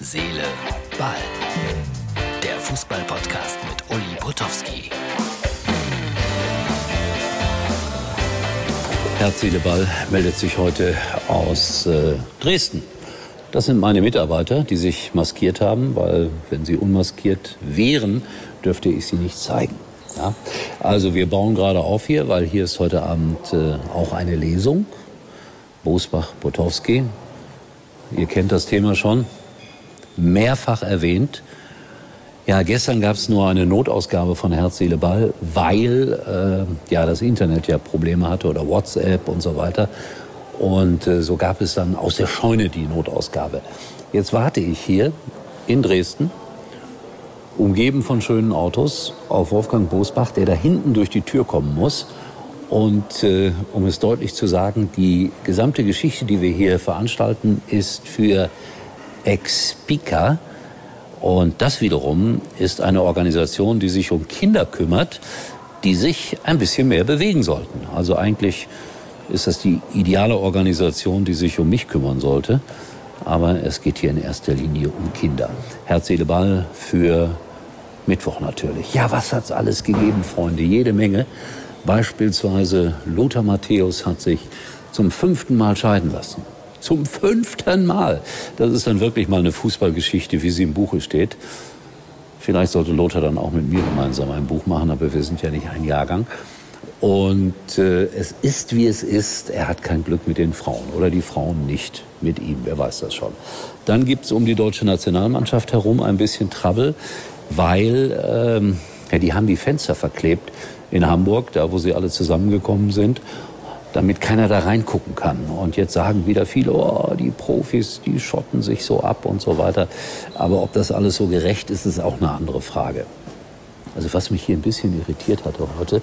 Seele, Ball. Der Fußball-Podcast mit Uli Potowski. Herz, Seele, Ball meldet sich heute aus äh, Dresden. Das sind meine Mitarbeiter, die sich maskiert haben, weil wenn sie unmaskiert wären, dürfte ich sie nicht zeigen. Ja? Also wir bauen gerade auf hier, weil hier ist heute Abend äh, auch eine Lesung. Bosbach-Potowski. Ihr kennt das Thema schon. Mehrfach erwähnt. Ja, gestern gab es nur eine Notausgabe von Herz, Seele, Ball, weil äh, ja das Internet ja Probleme hatte oder WhatsApp und so weiter. Und äh, so gab es dann aus der Scheune die Notausgabe. Jetzt warte ich hier in Dresden umgeben von schönen Autos, auf Wolfgang Bosbach, der da hinten durch die Tür kommen muss. Und äh, um es deutlich zu sagen, die gesamte Geschichte, die wir hier veranstalten, ist für Expica. Und das wiederum ist eine Organisation, die sich um Kinder kümmert, die sich ein bisschen mehr bewegen sollten. Also eigentlich ist das die ideale Organisation, die sich um mich kümmern sollte. Aber es geht hier in erster Linie um Kinder. Herz, Seele, Ball für Mittwoch natürlich. Ja, was hat's alles gegeben, Freunde? Jede Menge. Beispielsweise Lothar Matthäus hat sich zum fünften Mal scheiden lassen. Zum fünften Mal. Das ist dann wirklich mal eine Fußballgeschichte, wie sie im Buche steht. Vielleicht sollte Lothar dann auch mit mir gemeinsam ein Buch machen, aber wir sind ja nicht ein Jahrgang. Und äh, es ist, wie es ist. Er hat kein Glück mit den Frauen oder die Frauen nicht mit ihm. Wer weiß das schon. Dann gibt's um die deutsche Nationalmannschaft herum ein bisschen Trouble weil ähm, ja, die haben die Fenster verklebt in Hamburg, da wo sie alle zusammengekommen sind, damit keiner da reingucken kann. Und jetzt sagen wieder viele, oh, die Profis, die schotten sich so ab und so weiter. Aber ob das alles so gerecht ist, ist auch eine andere Frage. Also was mich hier ein bisschen irritiert hatte heute,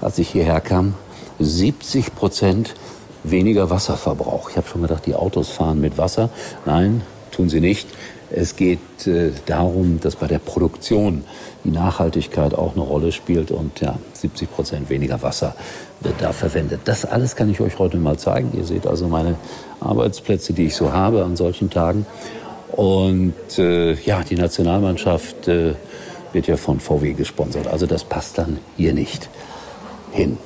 als ich hierher kam, 70 Prozent weniger Wasserverbrauch. Ich habe schon gedacht, die Autos fahren mit Wasser. Nein, tun sie nicht. Es geht äh, darum, dass bei der Produktion die Nachhaltigkeit auch eine Rolle spielt und ja, 70 Prozent weniger Wasser wird da verwendet. Das alles kann ich euch heute mal zeigen. Ihr seht also meine Arbeitsplätze, die ich so habe an solchen Tagen. Und äh, ja, die Nationalmannschaft äh, wird ja von VW gesponsert. Also das passt dann hier nicht hin.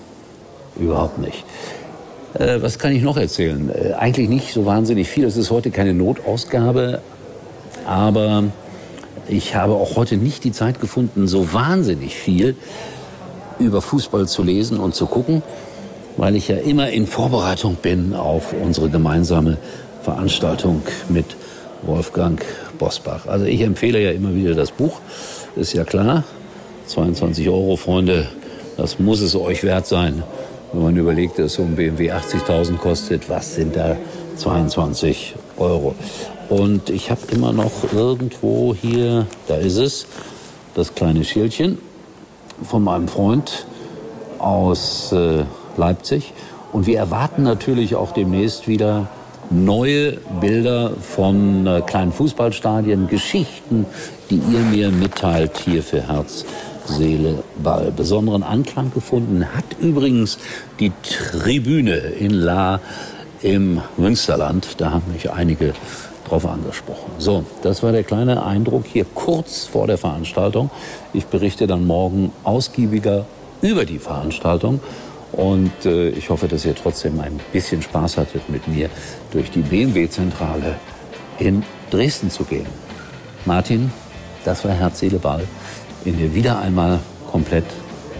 Überhaupt nicht. Äh, was kann ich noch erzählen? Äh, eigentlich nicht so wahnsinnig viel. Es ist heute keine Notausgabe, aber ich habe auch heute nicht die Zeit gefunden, so wahnsinnig viel über Fußball zu lesen und zu gucken, weil ich ja immer in Vorbereitung bin auf unsere gemeinsame Veranstaltung mit Wolfgang Bosbach. Also ich empfehle ja immer wieder das Buch, ist ja klar. 22 Euro, Freunde, das muss es euch wert sein. Wenn man überlegt, dass so ein BMW 80.000 kostet, was sind da 22 Euro? Und ich habe immer noch irgendwo hier, da ist es, das kleine Schildchen von meinem Freund aus äh, Leipzig. Und wir erwarten natürlich auch demnächst wieder neue Bilder von äh, kleinen Fußballstadien, Geschichten, die ihr mir mitteilt hier für Herz, Seele, Ball. Besonderen Anklang gefunden hat übrigens die Tribüne in La im Münsterland. Da haben mich einige drauf angesprochen. So, das war der kleine Eindruck hier kurz vor der Veranstaltung. Ich berichte dann morgen ausgiebiger über die Veranstaltung. Und äh, ich hoffe, dass ihr trotzdem ein bisschen Spaß hattet, mit mir durch die BMW-Zentrale in Dresden zu gehen. Martin, das war Herz, Seele, Ball in der wieder einmal komplett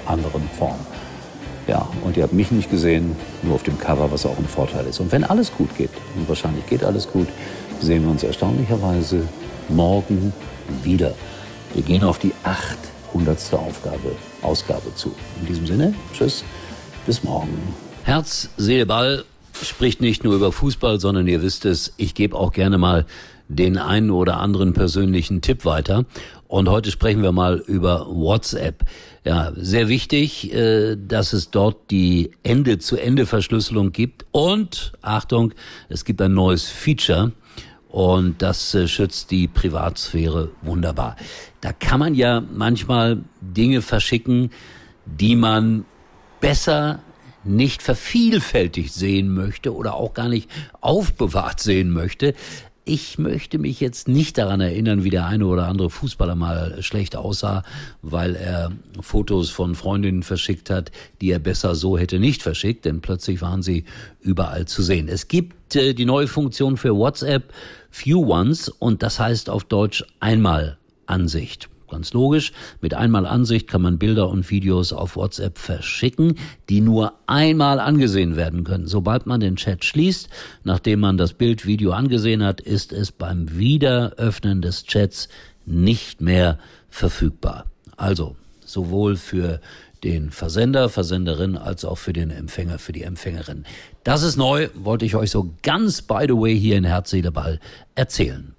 anderen Form. Ja, und ihr habt mich nicht gesehen, nur auf dem Cover, was auch ein Vorteil ist. Und wenn alles gut geht, und wahrscheinlich geht alles gut, sehen wir uns erstaunlicherweise morgen wieder. Wir gehen auf die 800. Aufgabe, Ausgabe zu. In diesem Sinne, tschüss, bis morgen. Herz, Seele, Ball spricht nicht nur über Fußball, sondern ihr wisst es, ich gebe auch gerne mal den einen oder anderen persönlichen Tipp weiter. Und heute sprechen wir mal über WhatsApp. Ja, sehr wichtig, äh, dass es dort die Ende-zu-Ende-Verschlüsselung gibt. Und, Achtung, es gibt ein neues Feature. Und das äh, schützt die Privatsphäre wunderbar. Da kann man ja manchmal Dinge verschicken, die man besser nicht vervielfältigt sehen möchte oder auch gar nicht aufbewahrt sehen möchte. Ich möchte mich jetzt nicht daran erinnern, wie der eine oder andere Fußballer mal schlecht aussah, weil er Fotos von Freundinnen verschickt hat, die er besser so hätte nicht verschickt, denn plötzlich waren sie überall zu sehen. Es gibt äh, die neue Funktion für WhatsApp Few Ones und das heißt auf Deutsch einmal Ansicht. Ganz logisch, mit einmal Ansicht kann man Bilder und Videos auf WhatsApp verschicken, die nur einmal angesehen werden können. Sobald man den Chat schließt, nachdem man das Bild, Video angesehen hat, ist es beim Wiederöffnen des Chats nicht mehr verfügbar. Also sowohl für den Versender, Versenderin als auch für den Empfänger, für die Empfängerin. Das ist neu, wollte ich euch so ganz by the way hier in Herz, Seele, Ball erzählen.